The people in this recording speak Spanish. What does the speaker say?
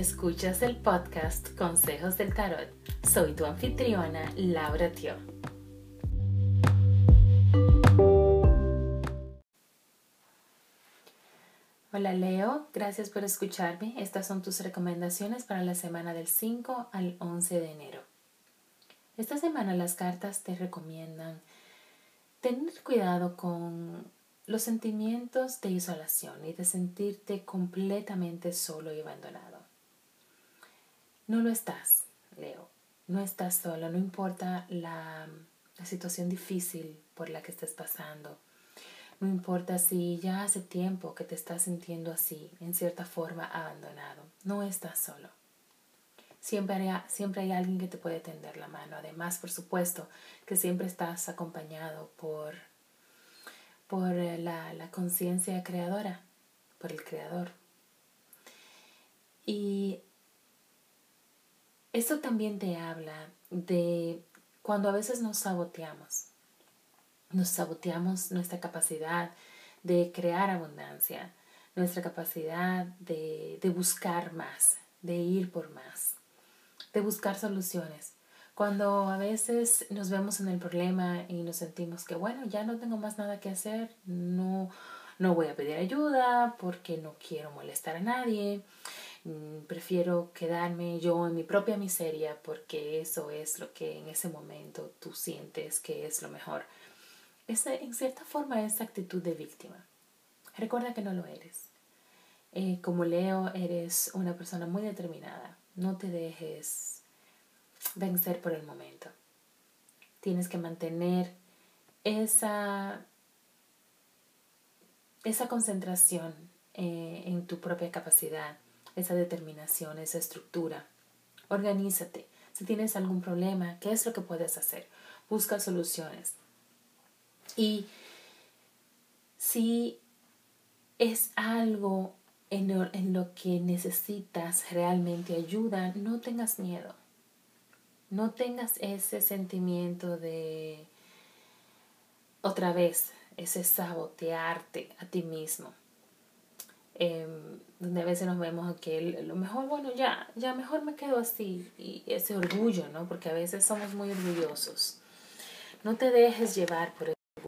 Escuchas el podcast Consejos del Tarot. Soy tu anfitriona, Laura Tio. Hola Leo, gracias por escucharme. Estas son tus recomendaciones para la semana del 5 al 11 de enero. Esta semana las cartas te recomiendan tener cuidado con los sentimientos de isolación y de sentirte completamente solo y abandonado. No lo estás, Leo. No estás solo, no importa la, la situación difícil por la que estés pasando. No importa si ya hace tiempo que te estás sintiendo así, en cierta forma abandonado. No estás solo. Siempre hay, siempre hay alguien que te puede tender la mano. Además, por supuesto, que siempre estás acompañado por por eh, la, la conciencia creadora, por el creador. Y eso también te habla de cuando a veces nos saboteamos, nos saboteamos nuestra capacidad de crear abundancia, nuestra capacidad de, de buscar más, de ir por más, de buscar soluciones. Cuando a veces nos vemos en el problema y nos sentimos que, bueno, ya no tengo más nada que hacer, no, no voy a pedir ayuda porque no quiero molestar a nadie, prefiero quedarme yo en mi propia miseria porque eso es lo que en ese momento tú sientes que es lo mejor. Esa, en cierta forma es actitud de víctima. Recuerda que no lo eres. Eh, como Leo, eres una persona muy determinada. No te dejes vencer por el momento. Tienes que mantener esa, esa concentración eh, en tu propia capacidad, esa determinación, esa estructura. Organízate. Si tienes algún problema, ¿qué es lo que puedes hacer? Busca soluciones. Y si es algo en lo que necesitas realmente ayuda, no tengas miedo. No tengas ese sentimiento de, otra vez, ese sabotearte a ti mismo. Em, donde a veces nos vemos que lo mejor, bueno, ya, ya mejor me quedo así. Y ese orgullo, ¿no? Porque a veces somos muy orgullosos. No te dejes llevar por